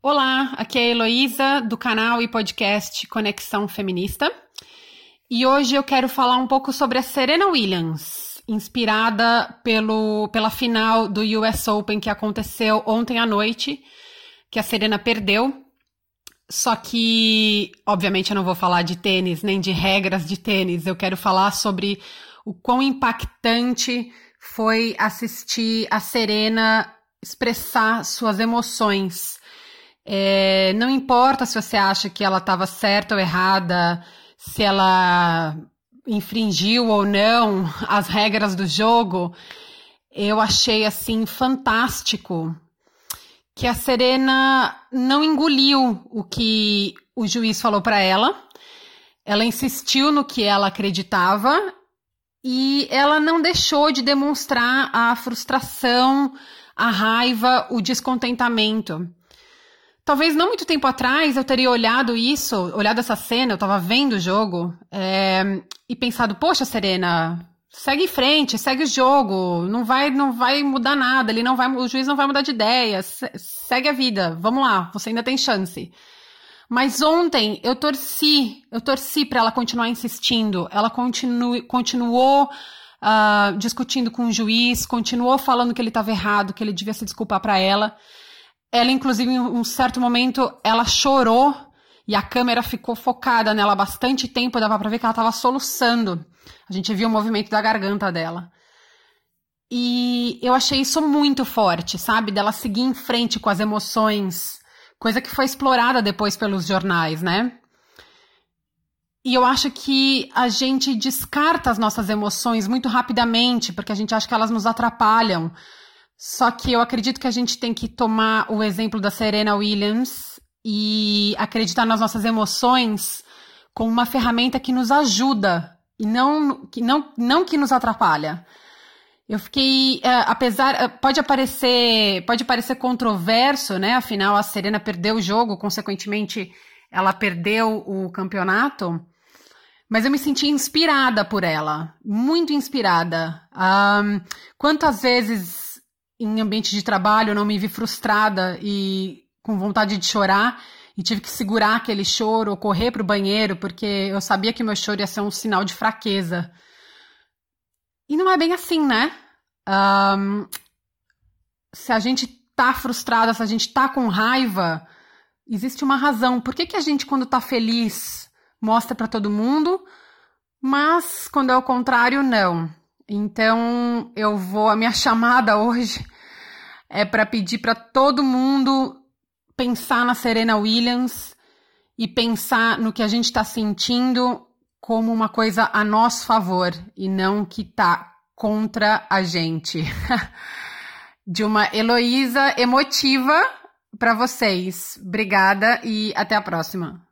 Olá, aqui é a Heloísa, do canal e podcast Conexão Feminista. E hoje eu quero falar um pouco sobre a Serena Williams, inspirada pelo, pela final do US Open que aconteceu ontem à noite, que a Serena perdeu. Só que, obviamente, eu não vou falar de tênis, nem de regras de tênis. Eu quero falar sobre o quão impactante foi assistir a Serena expressar suas emoções é, não importa se você acha que ela estava certa ou errada, se ela infringiu ou não as regras do jogo, eu achei assim fantástico que a Serena não engoliu o que o juiz falou para ela. Ela insistiu no que ela acreditava e ela não deixou de demonstrar a frustração, a raiva, o descontentamento. Talvez não muito tempo atrás eu teria olhado isso, olhado essa cena, eu tava vendo o jogo, é, e pensado, poxa, Serena, segue em frente, segue o jogo, não vai, não vai mudar nada, ele não vai, o juiz não vai mudar de ideia, segue a vida, vamos lá, você ainda tem chance. Mas ontem eu torci, eu torci para ela continuar insistindo. Ela continue, continuou uh, discutindo com o juiz, continuou falando que ele estava errado, que ele devia se desculpar para ela. Ela, inclusive, em um certo momento, ela chorou e a câmera ficou focada nela bastante tempo, dava para ver que ela estava soluçando. A gente viu o movimento da garganta dela. E eu achei isso muito forte, sabe? Dela seguir em frente com as emoções, coisa que foi explorada depois pelos jornais, né? E eu acho que a gente descarta as nossas emoções muito rapidamente, porque a gente acha que elas nos atrapalham. Só que eu acredito que a gente tem que tomar o exemplo da Serena Williams e acreditar nas nossas emoções como uma ferramenta que nos ajuda e não que, não, não que nos atrapalha. Eu fiquei, é, apesar, é, pode aparecer, pode parecer controverso, né? Afinal, a Serena perdeu o jogo, consequentemente, ela perdeu o campeonato. Mas eu me senti inspirada por ela, muito inspirada. Um, quantas vezes em ambiente de trabalho, eu não me vi frustrada e com vontade de chorar e tive que segurar aquele choro ou correr para o banheiro porque eu sabia que meu choro ia ser um sinal de fraqueza. E não é bem assim, né? Um, se a gente tá frustrada, se a gente tá com raiva, existe uma razão. Por que, que a gente, quando tá feliz, mostra para todo mundo, mas quando é o contrário, não? Então, eu vou. A minha chamada hoje é para pedir para todo mundo pensar na Serena Williams e pensar no que a gente está sentindo como uma coisa a nosso favor e não que tá contra a gente. De uma Heloísa emotiva para vocês. Obrigada e até a próxima.